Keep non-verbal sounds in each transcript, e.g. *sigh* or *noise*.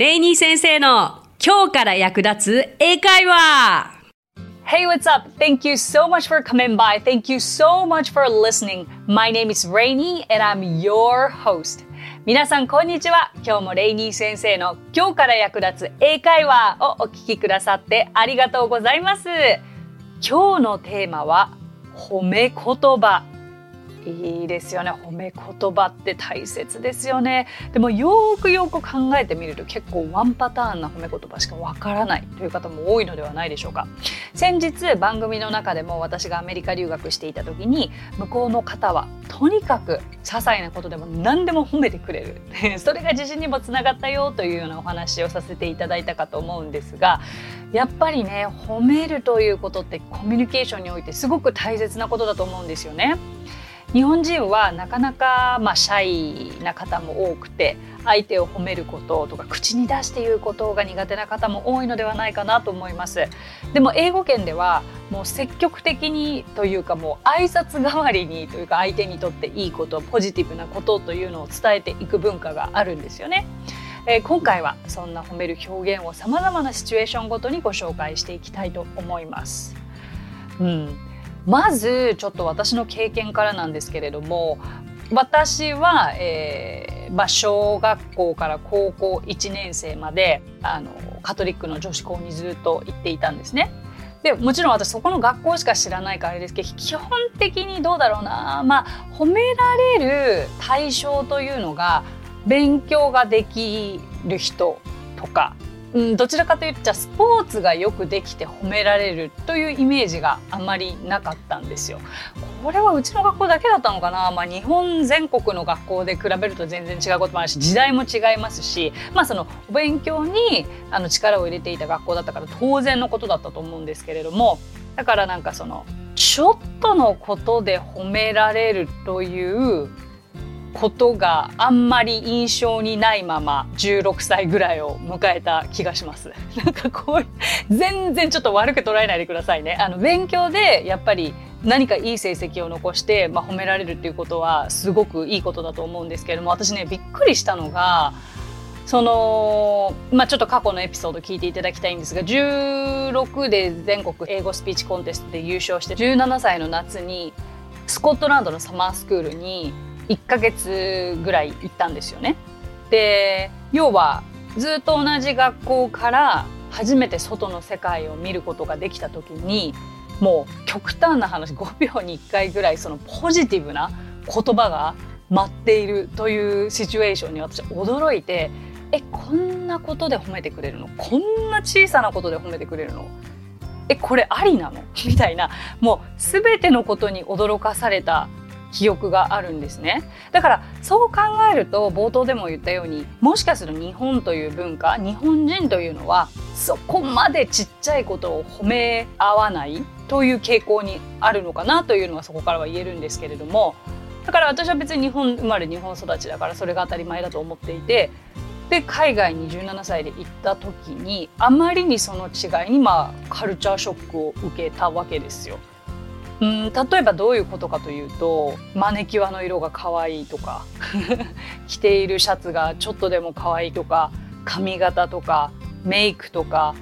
レイニー先生の今日から役立つ英会話 Hey, what's up? Thank you so much for coming by. Thank you so much for listening. My name is Rainy and I'm your host. 皆さん、こんにちは。今日もレイニー先生の今日から役立つ英会話をお聞きくださってありがとうございます。今日のテーマは褒め言葉いいですよね。褒め言葉って大切ですよね。でもよくよく考えてみると結構ワンパターンな褒め言葉しかわからないという方も多いのではないでしょうか。先日番組の中でも私がアメリカ留学していた時に向こうの方はとにかく些細なことでも何でも褒めてくれる。*laughs* それが自信にもつながったよというようなお話をさせていただいたかと思うんですがやっぱりね褒めるということってコミュニケーションにおいてすごく大切なことだと思うんですよね。日本人はなかなか、まあ、シャイな方も多くて相手を褒めることとか口に出して言うことが苦手な方も多いのではないかなと思います。でも英語圏ではもう積極的にというかもう挨拶代わりにというか相手にとっていいことポジティブなことというのを伝えていく文化があるんですよね。えー、今回はそんな褒める表現をさまざまなシチュエーションごとにご紹介していきたいと思います。うん、まずちょっと私の経験からなんですけれども私は、えーまあ、小学校から高校1年生まであのカトリックの女子校にずっと行っていたんですね。でもちろん私そこの学校しか知らないからあれですけど基本的にどうだろうなまあ褒められる対象というのが勉強ができる人とかうん、どちらかというとスポーツがよくできて褒められるというイメージがあまりなかったんですよ。これはうちの学校だけだったのかな、まあ、日本全国の学校で比べると全然違うこともあるし時代も違いますし、まあ、そのお勉強にあの力を入れていた学校だったから当然のことだったと思うんですけれどもだからなんかそのちょっとのことで褒められるということがあんまり印象にないまま16歳ぐらいを迎えた気がします。*laughs* なんかこう全然ちょっと悪く捉えないでくださいね。あの勉強でやっぱり何かいい成績を残して、まあ、褒められるっていうことはすごくいいことだと思うんですけれども私ねびっくりしたのがそのまあちょっと過去のエピソード聞いていただきたいんですが16で全国英語スピーチコンテストで優勝して17歳の夏にスコットランドのサマースクールに1ヶ月ぐらい行ったんですよね。で要はずっと同じ学校から初めて外の世界を見ることができた時にもう極端な話5秒に1回ぐらいそのポジティブな言葉が待っているというシチュエーションに私驚いてえこんなことで褒めてくれるの？こんな小さなことで褒めてくれるの？えこれありなの？みたいなもう全てのことに驚かされた記憶があるんですねだからそう考えると冒頭でも言ったようにもしかすると日本という文化日本人というのはそこまでちっちゃいことを褒め合わないという傾向にあるのかなというのはそこからは言えるんですけれどもだから私は別に日本生まれ日本育ちだからそれが当たり前だと思っていてで海外に17歳で行った時にあまりにその違いにまあカルチャーショックを受けたわけですよ。うん例えばどういうことかというとマネキュアの色が可愛いとか *laughs* 着ているシャツがちょっとでも可愛いとか髪型とかメイクとか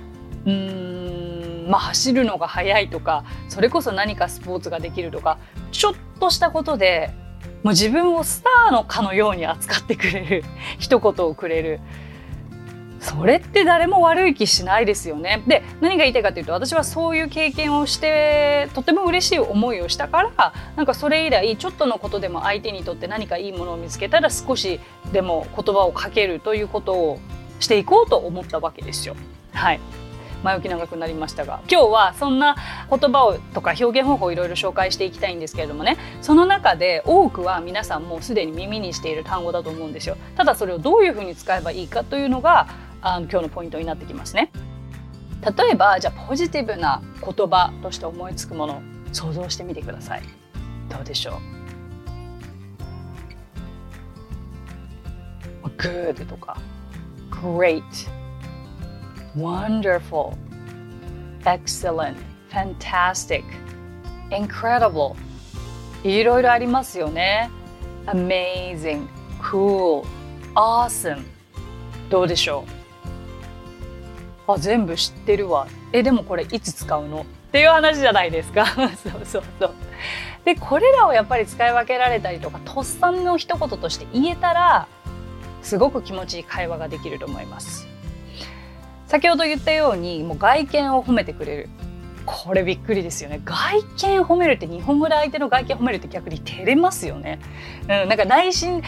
うんまあ走るのが速いとかそれこそ何かスポーツができるとかちょっとしたことでもう自分をスターのかのように扱ってくれる *laughs* 一言をくれる。それって誰も悪い気しないですよね。で何が言いたいかというと私はそういう経験をしてとても嬉しい思いをしたからなんかそれ以来ちょっとのことでも相手にとって何かいいものを見つけたら少しでも言葉をかけるということをしていこうと思ったわけですよ。はい前置き長くなりましたが今日はそんな言葉をとか表現方法をいろいろ紹介していきたいんですけれどもねその中で多くは皆さんもうすでに耳にしている単語だと思うんですよただそれをどういうふうに使えばいいかというのがあの今日のポイントになってきますね。例えばじゃあポジティブな言葉として思いつくもの想像してみてください。どうでしょう ?good とか great wonderful excellent fantastic incredible いろいろありますよね。amazing cool awesome どうでしょう？あ全部知ってるわ。えでもこれいつ使うの？っていう話じゃないですか。*laughs* そうそうそう。でこれらをやっぱり使い分けられたりとかとっさの一言として言えたらすごく気持ちいい会話ができると思います。先ほど言ったようにもう外見を褒めてくれる。これびっくりですよね。外見褒めるって日本語で相手の外見褒めるって逆に照れますよね、うん、なんか内心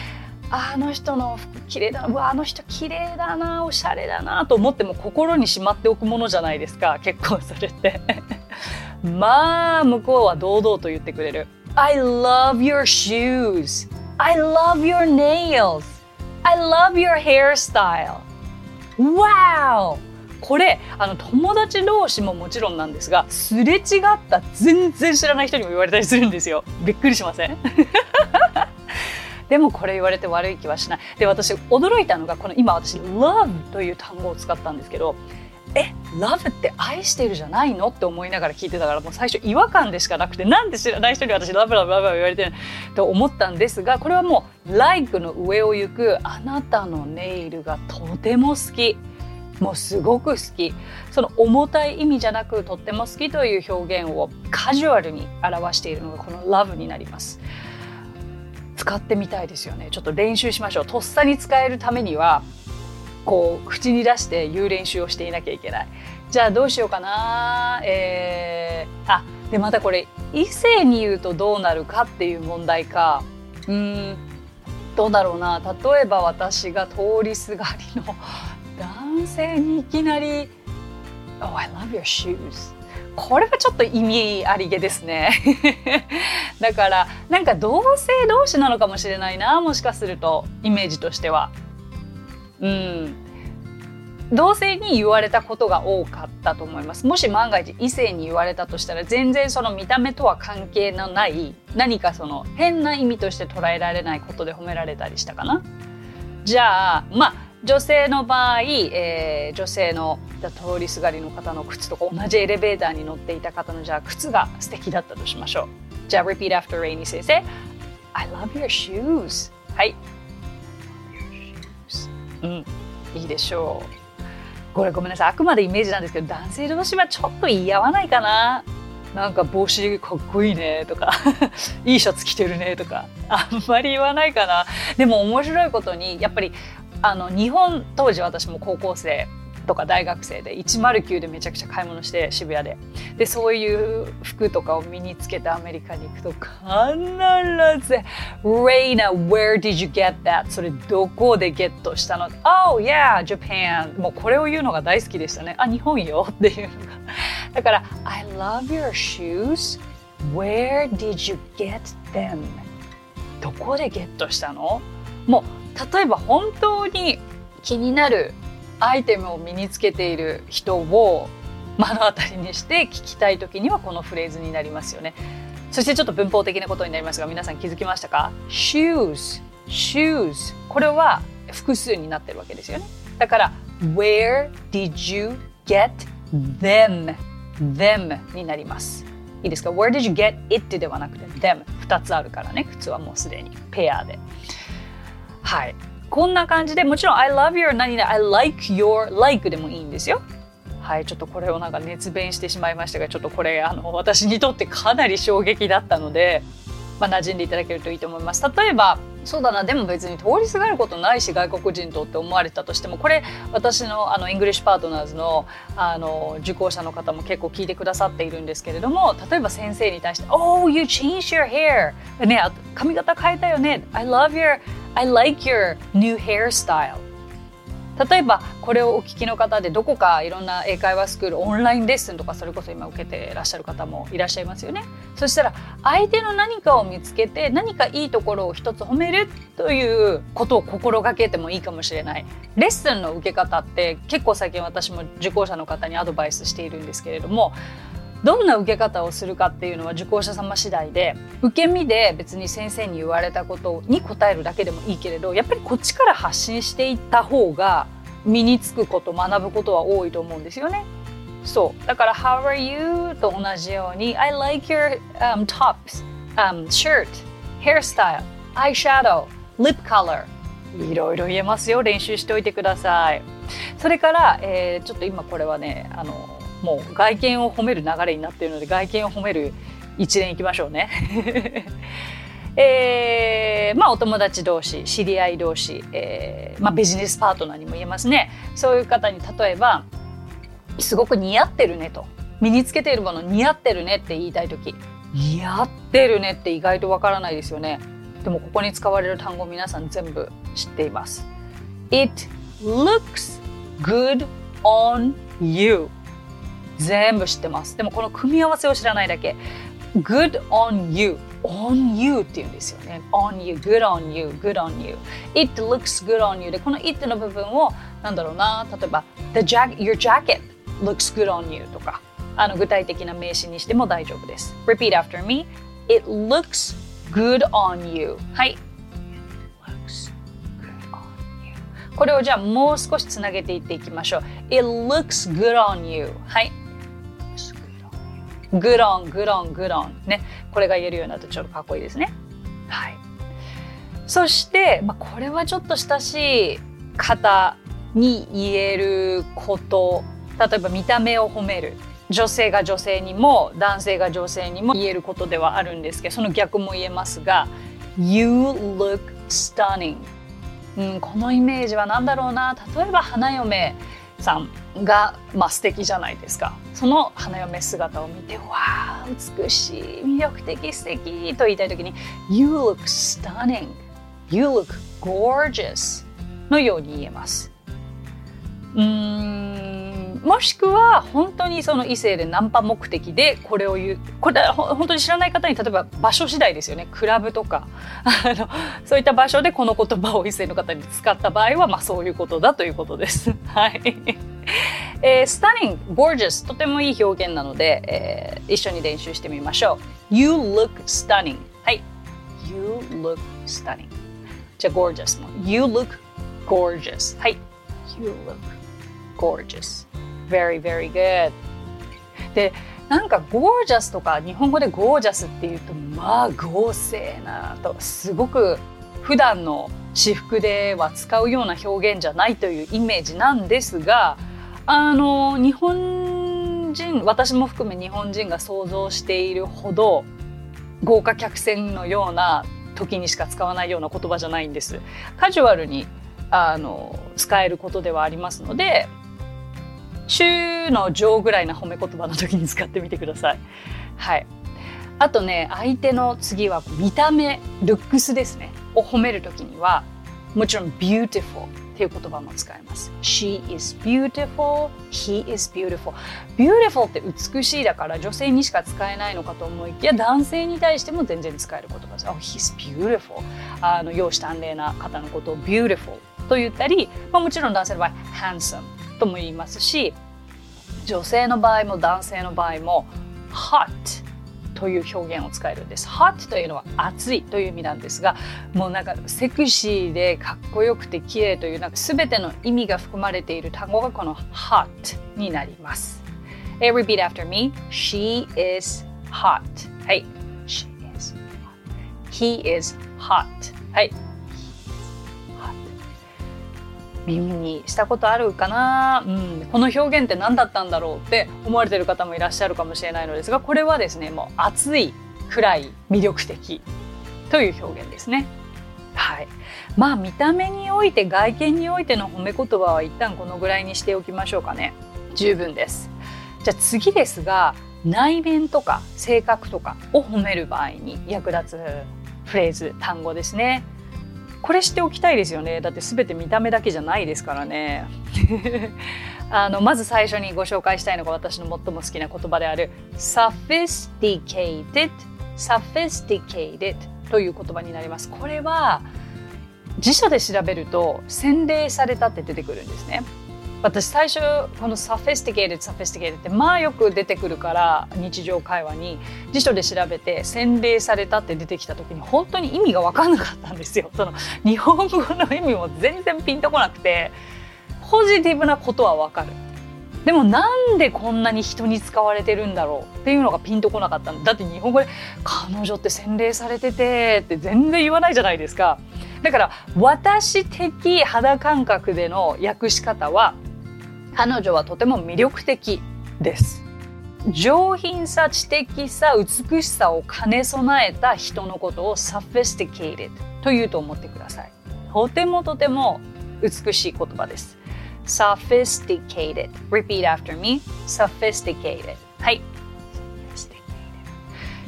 あの人の服綺麗だな。うわあの人綺麗だな。おしゃれだな。と思っても心にしまっておくものじゃないですか。結構それって。*laughs* まあ向こうは堂々と言ってくれる。I love your shoes. I love your nails. I love your hairstyle. Wow! これあの友達同士ももちろんなんですがすれ違った全然知らない人にも言われたりするんですよ。びっくりしません？*laughs* でもこれ言われて悪い気はしない。で私驚いたのがこの今私 love という単語を使ったんですけどえ love って愛してるじゃないのって思いながら聞いてたからもう最初違和感でしかなくてなんで知らない人に私 love love love 言われてると思ったんですがこれはもう like の上を行くあなたのネイルがとても好き。もうすごく好き。その重たい意味じゃなくとっても好きという表現をカジュアルに表しているのがこの love になります。使ってみたいですよね。ちょっと練習しましょう。とっさに使えるためにはこう口に出して言う練習をしていなきゃいけない。じゃあどうしようかな。えー、あでまたこれ異性に言うとどうなるかっていう問題か。うんどうだろうな。例えば私が通りすがりの男性にいきなり「Oh, I love your shoes」これはちょっと意味ありげですね。*laughs* だからなんか同性同士なのかもしれないなもしかするとイメージとしては。うん。同性に言われたことが多かったと思います。もし万が一異性に言われたとしたら全然その見た目とは関係のない何かその変な意味として捉えられないことで褒められたりしたかな。じゃあまあ女性の場合、えー、女性の通りすがりの方の靴とか同じエレベーターに乗っていた方のじゃあ靴が素敵だったとしましょう。じゃあ repeat after Rainy 先生。I love your shoes. はい。うん、いいでしょう。これごめんなさい。あくまでイメージなんですけど男性同士はちょっと言い合わないかな。なんか帽子かっこいいねとか。*laughs* いいシャツ着てるねとか。あんまり言わないかな。でも面白いことにやっぱりあの日本当時私も高校生とか大学生で109でめちゃくちゃ買い物して渋谷で。でそういう服とかを身につけてアメリカに行くと必ず「Reina, where did you get that?」それどこでゲットしたの ?Oh yeah, Japan. もうこれを言うのが大好きでしたね。あ日本よ？っていうのが。だから「I love your shoes. Where did you get them?」どこでゲットしたの？もう例えば本当に気になるアイテムを身につけている人を目の当たりにして聞きたい時にはこのフレーズになりますよね。そしてちょっと文法的なことになりますが皆さん気づきましたか ?shoes, shoes これは複数になってるわけですよね。だから Where did you get them? them になります。いいですか ?Where did you get it? ではなくて them 2つあるからね。靴はもうすでにペアで。はい。こんな感じでもちろん I love your 何々 I like your like でもいいんですよ。はい、ちょっとこれをなんか熱弁してしまいましたがちょっとこれあの私にとってかなり衝撃だったので、まあ、馴染んでいただけるといいと思います。例えばそうだなでも別に通りすがることないし外国人とって思われたとしてもこれ私のあのイングリッシュパートナーズのあの受講者の方も結構聞いてくださっているんですけれども例えば先生に対して「Oh, you changed your hair!」ね髪型変えたよね「I love your I like your new hairstyle. 例えばこれをお聞きの方でどこかいろんな英会話スクールオンラインレッスンとかそれこそ今受けてらっしゃる方もいらっしゃいますよね。そしたら相手の何かを見つけて何かいいところを一つ褒めるということを心がけてもいいかもしれない。レッスンの受け方って結構最近私も受講者の方にアドバイスしているんですけれどもどんな受け方をするかっていうのは受講者様次第で受け身で別に先生に言われたことに答えるだけでもいいけれどやっぱりこっちから発信していった方が身につくこと学ぶことは多いと思うんですよね。そうだから「How are you?」と同じように「I like your、um, tops、um, shirt hairstyle eyeshadow lip color」いろいろ言えますよ練習しておいてください。それから、えー、ちょっと今これはねあのもう外見を褒める流れになっているので外見を褒める一連いきましょうね。*laughs* えー、まあお友達同士知り合い同士、えーまあ、ビジネスパートナーにも言えますね。そういう方に例えば「すごく似合ってるね」と。身につけているもの似合ってるねって言いたい時。似合ってるねって意外とわからないですよね。でもここに使われる単語皆さん全部知っています。It looks good on you. 全部知ってますでもこの組み合わせを知らないだけ good on you on you って言うんですよね on you good on you good on you it looks good on you でこの it の部分をなんだろうな例えば the jack your jacket looks good on you とかあの具体的な名詞にしても大丈夫です repeat after me it looks good on you はいこれをじゃあもう少しつなげていっていきましょう it looks good on you はい good on, good on, good on ね。これが言えるようになるとちょっとかっこいいですね。はい。そして、まあ、これはちょっと親しい方に言えること。例えば見た目を褒める。女性が女性にも男性が女性にも言えることではあるんですけどその逆も言えますが You look stunning、うん、このイメージは何だろうな。例えば花嫁さん。が、まあ、素敵じゃないですか。その花嫁姿を見てわあ美しい魅力的素敵と言いたい時に You look stunning. You look gorgeous. のように言えます。うんもしくは本当にその異性でナンパ目的でこれを言うこれ本当に知らない方に例えば場所次第ですよね。クラブとか。*laughs* あのそういった場所でこの言葉を異性の方に使った場合は、まあ、そういうことだということです。はい。*laughs* えー、stunning, gorgeous とてもいい表現なので、えー、一緒に練習してみましょう。You look stunning. はい。You look stunning. じゃあ gorgeous も。You look gorgeous. はい。You look gorgeous. Very very good. でなんかゴージャスとか日本語でゴージャスっていうとまあ豪勢なとすごく普段の私服では使うような表現じゃないというイメージなんですがあの日本人私も含め日本人が想像しているほど豪華客船のような時にしか使わないような言葉じゃないんです。カジュアルにあの使えることではありますので週の上ぐらいな褒め言葉の時に使ってみてください。はい。あとね、相手の次は見た目、ルックスですね。を褒める時には、もちろん beautiful っていう言葉も使えます。She is beautiful, he is beautiful. beautiful って美しいだから女性にしか使えないのかと思いきや男性に対しても全然使える言葉です。Oh, he's beautiful. あの、容姿端麗な方のことを beautiful と言ったり、まあ、もちろん男性の場合 handsome とも言いますし女性の場合も男性の場合も hot という表現を使えるんです。hot というのは熱いという意味なんですが、もうなんかセクシーでかっこよくて綺麗というなんか全ての意味が含まれている単語がこの hot になります。Hey, repeat after me. She is hot. はい。She is hot. He is hot. はい。耳にしたことあるかな、うん、この表現って何だったんだろうって思われてる方もいらっしゃるかもしれないのですがこれはですねもう熱いくらい魅力的という表現ですね。はい、まあ見た目において外見においての褒め言葉は一旦このぐらいにしておきましょうかね。十分です。じゃあ次ですが内面とか性格とかを褒める場合に役立つフレーズ単語ですね。これしておきたいですよね。だって全て見た目だけじゃないですからね。*laughs* あのまず最初にご紹介したいのが私の最も好きな言葉である sophisticated sophisticated という言葉になります。これは辞書で調べると洗礼されたって出てくるんですね。私最初この sophisticated sophisticated ってまあよく出てくるから日常会話に辞書で調べて洗礼されたって出てきた時に本当に意味が分かんなかったんですよ。*laughs* その日本語の意味も全然ピンとこなくてポジティブなことは分かる。でもなんでこんなに人に使われてるんだろうっていうのがピンとこなかったんだって日本語で「彼女って洗礼されてて」って全然言わないじゃないですか。だから私的肌感覚での訳し方は彼女はとても魅力的です上品さ知的さ美しさを兼ね備えた人のことを sophisticated というと思ってくださいとてもとても美しい言葉です sophisticated repeat after me sophisticated はい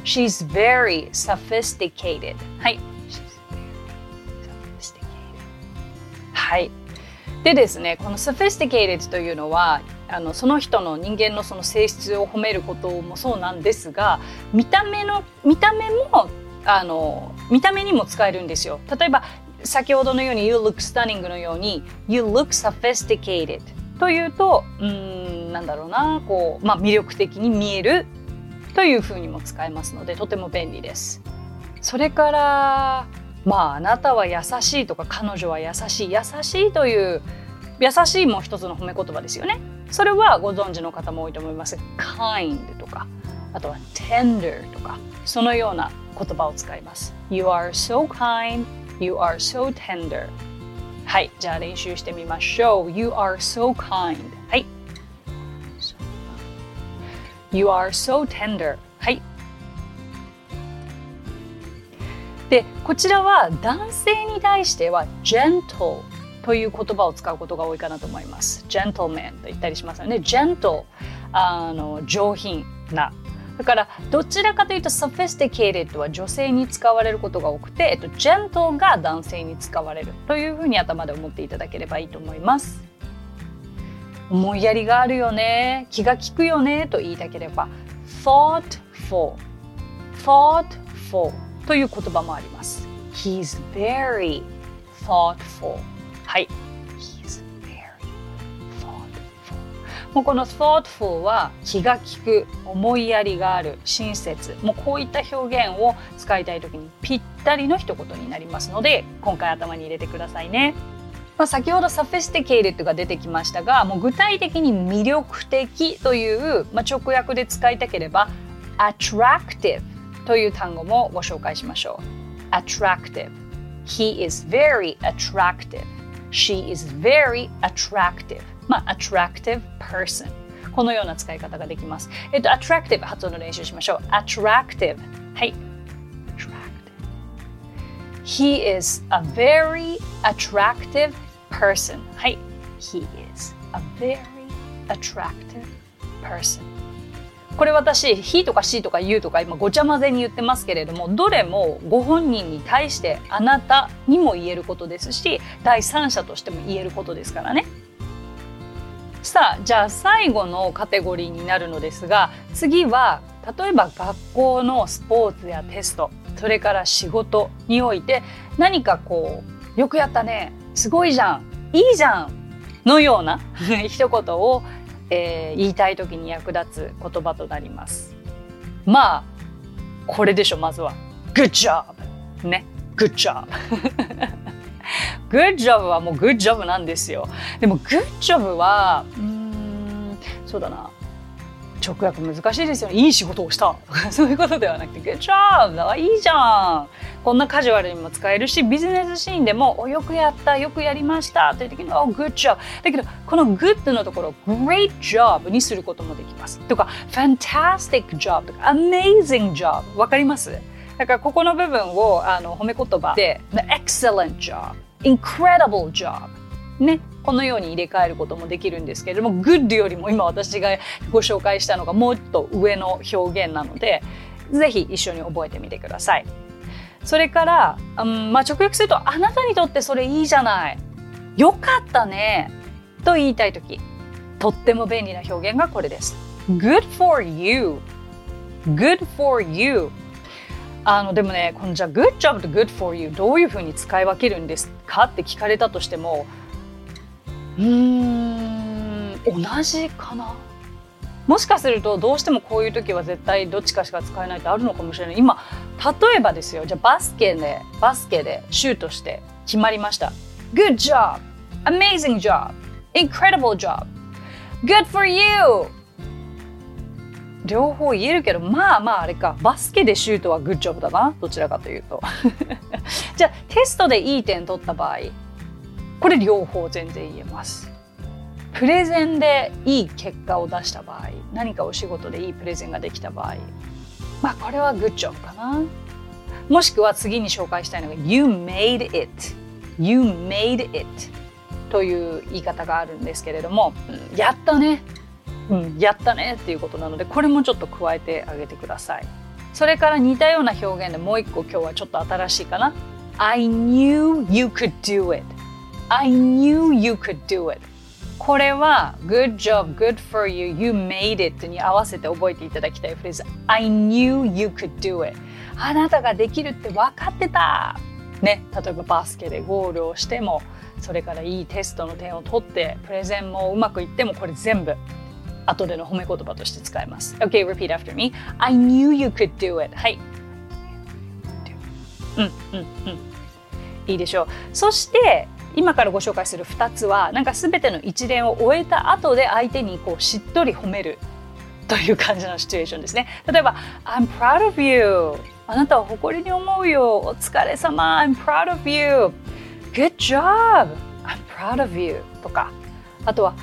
She's very sophisticated はいはいでですねこの sophisticated というのはあのその人の人間のその性質を褒めることもそうなんですが見た目の見た目もあの見た目にも使えるんですよ。例えば先ほどのように You look stunning のように You look sophisticated というとうんなんだろうなこう、まあ、魅力的に見えるというふうにも使えますのでとても便利です。それからまああなたは優しいとか彼女は優しい優しいという優しいも一つの褒め言葉ですよね。それはご存知の方も多いと思います。kind とか、あとは tender とか、そのような言葉を使います。You are so kind, you are so tender. はい、じゃあ練習してみましょう。You are so kind. はい。You are so tender. はい。で、こちらは男性に対しては gentle という言葉を使うことが多いかなと思います。gentleman と言ったりしますよね。gentle あの上品な。だからどちらかというと sophisticated は女性に使われることが多くて、えっと、gentle が男性に使われるというふうに頭で思っていただければいいと思います。思いやりがあるよね、気が利くよねと言いたければ thoughtful thoughtful という言葉もあります。He's very thoughtful はい。He's very thoughtful. もうこの thoughtful は気が利く、思いやりがある、親切。もうこういった表現を使いたい時にぴったりの一言になりますので、今回頭に入れてくださいね。まあ、先ほど sophisticated が出てきましたが、もう具体的に魅力的という、まあ、直訳で使いたければ attractive という単語もご紹介しましょう。attractive. He is very attractive. She is very attractive. まあ、attractive person. このような使い方ができます。えっと、attractive 発音の練習しましょう。attractive。はい。attractive. He is a very attractive person. はい。He is a very attractive person. これ私「he」とか「she」とか「you」とか今ごちゃ混ぜに言ってますけれどもどれもご本人に対してあなたにも言えることですし第三者としても言えることですからね。さあじゃあ最後のカテゴリーになるのですが次は例えば学校のスポーツやテストそれから仕事において何かこうよくやったねすごいじゃんいいじゃんのような *laughs* 一言をえー、言いたい時に役立つ言葉となります。まあこれでしょまずは。Good job! ね。Good job! *laughs* Good job はもう Good job なんですよ。でも Good job はうんそうだな直訳難しいですよね。いい仕事をした。*laughs* そういうことではなくて Good job! いいじゃん。こんなカジュアルにも使えるしビジネスシーンでもおよくやったよくやりました。という時に Oh good job! だけどこの good のところ great job にすることもできます。とか fantastic job とか amazing job わかります？だからここの部分をあの褒め言葉で excellent job incredible job ねこのように入れ替えることもできるんですけれども good よりも今私がご紹介したのがもっと上の表現なのでぜひ一緒に覚えてみてください。それから、うんまあ、直訳すると「あなたにとってそれいいじゃない」「よかったね」と言いたい時とっても便利な表現がこれです。Good for you. Good for you. あのでもねこのじゃあ Good job と Good for you どういうふうに使い分けるんですか？って聞かれたとしてもうん同じかなもしかするとどうしてもこういう時は絶対どっちかしか使えないってあるのかもしれない今例えばですよじゃあバスケでバスケでシュートして決まりました Good job! Amazing job! Incredible job! Good for you! 両方言えるけどまあまああれかバスケでシュートはグッジョブだなどちらかというと *laughs* じゃあテストでいい点取った場合これ両方全然言えます。プレゼンでいい結果を出した場合何かお仕事でいいプレゼンができた場合まあこれはグッジョブかな。もしくは次に紹介したいのが You made it You made it という言い方があるんですけれども、やったね。うん、やったねっていうことなのでこれもちょっと加えてあげてください。それから似たような表現でもう一個今日はちょっと新しいかな。I knew you could do it I knew you could do it これは Good job, good for you, you made it に合わせて覚えていただきたいフレーズ I knew you could do it あなたができるって分かってたね、例えばバスケでゴールをしてもそれからいいテストの点を取ってプレゼンもうまくいってもこれ全部後での褒め言葉として使います。Okay, repeat after me. I knew you could do it. はい。うんうんうん。いいでしょう。そして今からご紹介する2つはなんか全ての一連を終えた後で相手にこうしっとり褒めるという感じのシチュエーションですね。例えば「I'm proud of you」あなたは誇りに思うよ。お疲れ様。I'm proud of you Good job I'm proud of you とか。あとは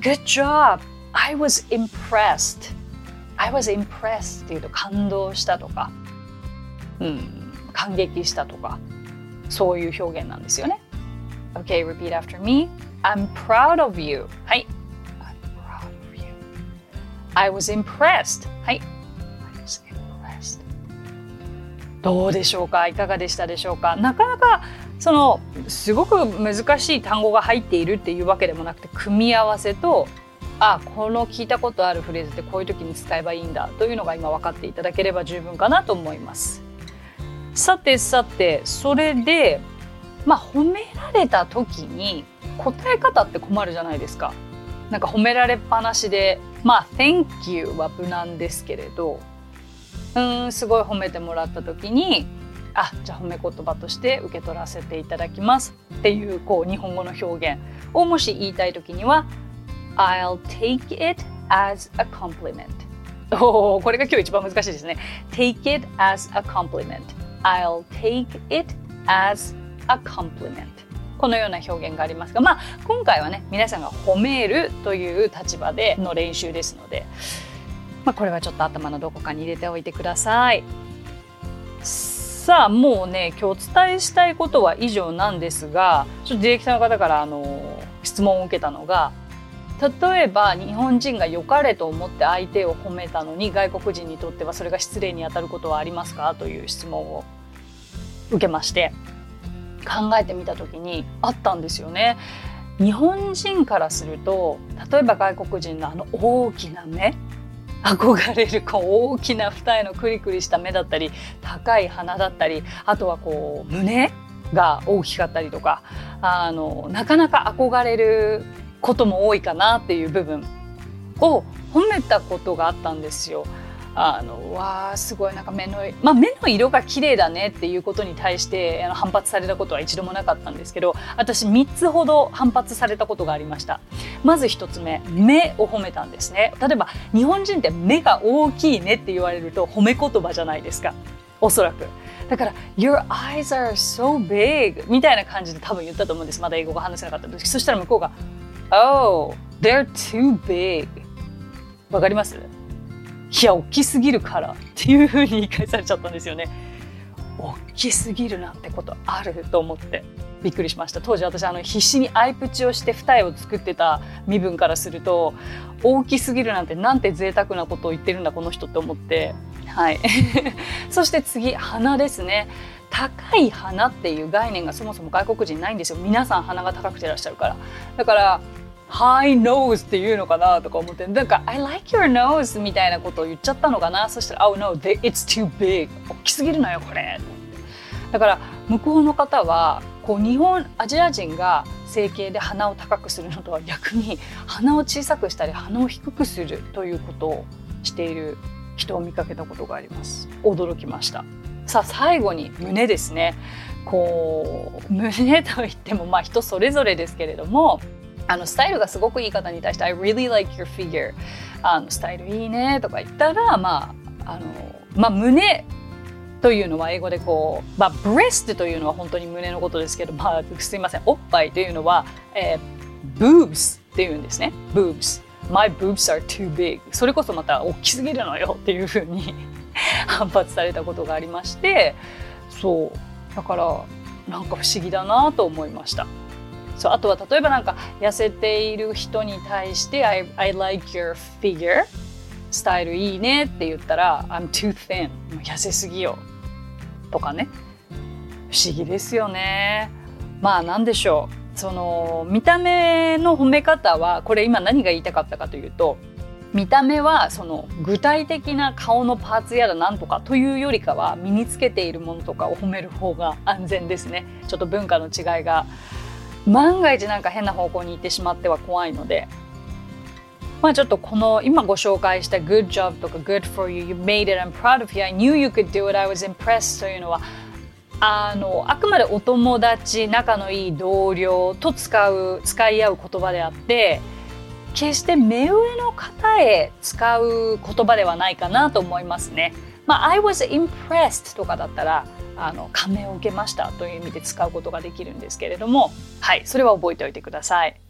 Good job I was impressed I was impressed っていうと感動したとか、うん、感激したとか。そういう表現なんですよね。Okay, repeat after me. I'm proud of you. はい。I'm proud of you. I was impressed. はい。I was impressed. どうでしょうか？いかがでしたでしょうか？なかなかそのすごく難しい単語が入っているっていうわけでもなくて組み合わせとあこの聞いたことあるフレーズってこういう時に使えばいいんだというのが今分かっていただければ十分かなと思います。さてさてそれでまあ褒められた時に答え方って困るじゃないですか。なんか褒められっぱなしでまあ「Thank you」は無難ですけれどうんすごい褒めてもらった時にあじゃあ褒め言葉として受け取らせていただきますっていうこう日本語の表現をもし言いたい時には I'll take it as a compliment. おこれが今日一番難しいですね。Take it as a compliment. I'll take it as a compliment. このような表現がありますが、まあ、今回はね、皆さんが褒めるという立場での練習ですので、まあ、これはちょっと頭のどこかに入れておいてください。さあ、もうね、今日お伝えしたいことは以上なんですが、ちょっとディレクターの方からあの質問を受けたのが、例えば日本人が良かれと思って相手を褒めたのに外国人にとってはそれが失礼にあたることはありますか？という質問を受けまして考えてみた時にあったんですよね。日本人からすると例えば外国人のあの大きな目憧れるこう大きな二重のクリクリした目だったり高い鼻だったりあとはこう胸が大きかったりとかあのなかなか憧れることも多いかなっていう部分を褒めたことがあったんですよ。あのわあすごいなんか目の、まあ、目の色が綺麗だねっていうことに対してあの反発されたことは一度もなかったんですけど私3つほど反発されたことがありました。まず1つ目目を褒めたんですね。例えば日本人って目が大きいねって言われると褒め言葉じゃないですか。おそらく。だから「Your eyes are so big」みたいな感じで多分言ったと思うんです。まだ英語が話せなかった時そしたら向こうが「Oh they're too big」わかります？いや大きすぎるからっていうふうに言い返されちゃったんですよね。大きすぎるなんてことあると思って。びっくりしました。当時私あの必死にアイプチをして二重を作ってた身分からすると大きすぎるなんてなんて贅沢なことを言ってるんだこの人って思って。はい。*laughs* そして次鼻ですね。高い鼻っていう概念がそもそも外国人ないんですよ。皆さん鼻が高くてらっしゃるから。だから high nose っていうのかなとか思ってなんか I like your nose みたいなことを言っちゃったのかな。そしたら Oh no it's too big. 大きすぎるのよこれ。だから向こうの方はこう日本アジア人が整形で鼻を高くするのとは逆に鼻を小さくしたり鼻を低くするということをしている人を見かけたことがあります。驚きました。さあ最後に胸ですね。こう胸といってもまあ人それぞれですけれどもあのスタイルがすごくいい方に対して I really like your figure. あのスタイルいいねとか言ったらまああのまあ胸というのは英語でこう、まあ、ブレストというのは本当に胸のことですけど、まあ、すいませんおっぱいというのは、えー、boobs っていうんですね。boobs. My boobs are too big. それこそまた大きすぎるのよっていうふうに *laughs* 反発されたことがありましてそう。だからなんか不思議だなと思いました。そうあとは例えばなんか痩せている人に対して「I, I like your figure」スタイルいいねって言ったら「I'm too thin」痩せすぎよ。とかね。不思議ですよね。まあ何でしょう。その見た目の褒め方はこれ今何が言いたかったかというと見た目はその具体的な顔のパーツやらなんとかというよりかは身につけているものとかを褒める方が安全ですね。ちょっと文化の違いが万が一なんか変な方向に行ってしまっては怖いのでまあちょっとこの今ご紹介した Good job とか Good for you, you made it, I'm proud of you, I knew you could do it, I was impressed というのはあのあくまでお友達仲のいい同僚と使う使い合う言葉であって決して目上の方へ使う言葉ではないかなと思いますね。まあ、I was impressed とかだったらあの感銘を受けましたという意味で使うことができるんですけれどもはいそれは覚えておいてください。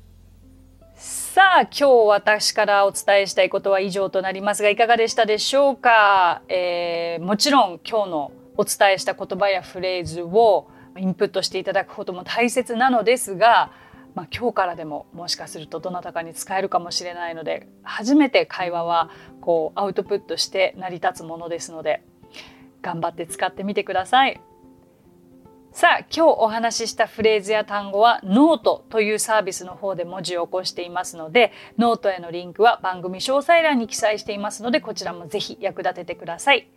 さあ今日私からお伝えしたいことは以上となりますがいかがでしたでしょうか、えー、もちろん今日のお伝えした言葉やフレーズをインプットしていただくことも大切なのですが、まあ、今日からでももしかするとどなたかに使えるかもしれないので初めて会話はこうアウトプットして成り立つものですので頑張って使ってみてください。さあ今日お話ししたフレーズや単語はノートというサービスの方で文字を起こしていますのでノートへのリンクは番組詳細欄に記載していますのでこちらもぜひ役立ててください。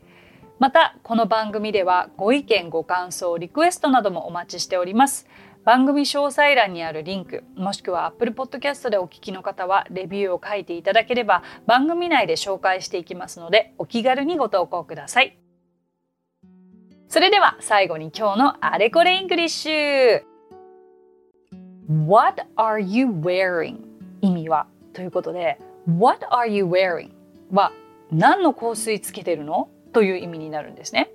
またこの番組ではご意見ご感想リクエストなどもお待ちしております番組詳細欄にあるリンクもしくは Apple Podcast でお聞きの方はレビューを書いていただければ番組内で紹介していきますのでお気軽にご投稿くださいそれでは最後に今日のあれこれイングリッシュ What are you wearing? 意味はということで What are you wearing? は何の香水つけてるの？という意味になるんですね。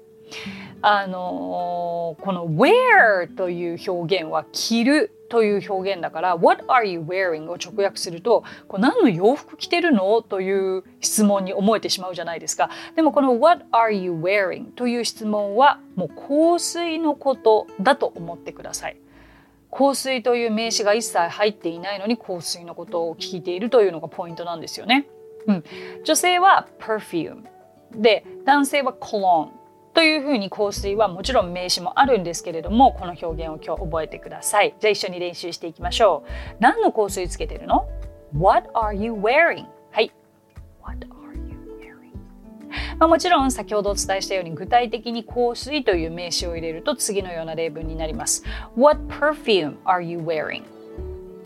あのこの wear という表現は着るという表現だから What are you wearing? を直訳するとこれ何の洋服着てるの？という質問に思えてしまうじゃないですか。でもこの What are you wearing? という質問はもう香水のことだと思ってください。香水という名詞が一切入っていないのに香水のことを聞いているというのがポイントなんですよね、うん、女性は perfume で男性はコロンというふうに香水はもちろん名詞もあるんですけれどもこの表現を今日覚えてください。じゃあ一緒に練習していきましょう。何の香水つけてるの？What are you wearing? はい。What are you wearing? まあ、もちろん先ほどお伝えしたように具体的に香水という名詞を入れると次のような例文になります。What perfume are you wearing?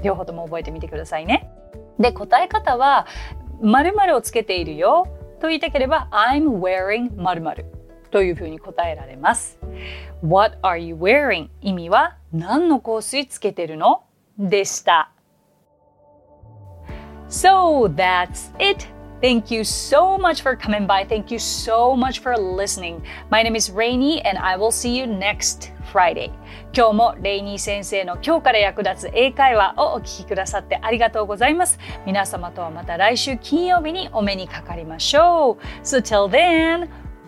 両方とも覚えてみてくださいね。で答え方は〇〇をつけているよと言いたければ I'm wearing 〇〇。というふうに答えられます。What are you wearing? 意味は何の香水つけてるのでした。So that's it. Thank you so much for coming by. Thank you so much for listening. My name is Rainy and I will see you next Friday. 今日もレイニー先生の今日から役立つ英会話をお聞きくださってありがとうございます。皆様とはまた来週金曜日にお目にかかりましょう。So till then,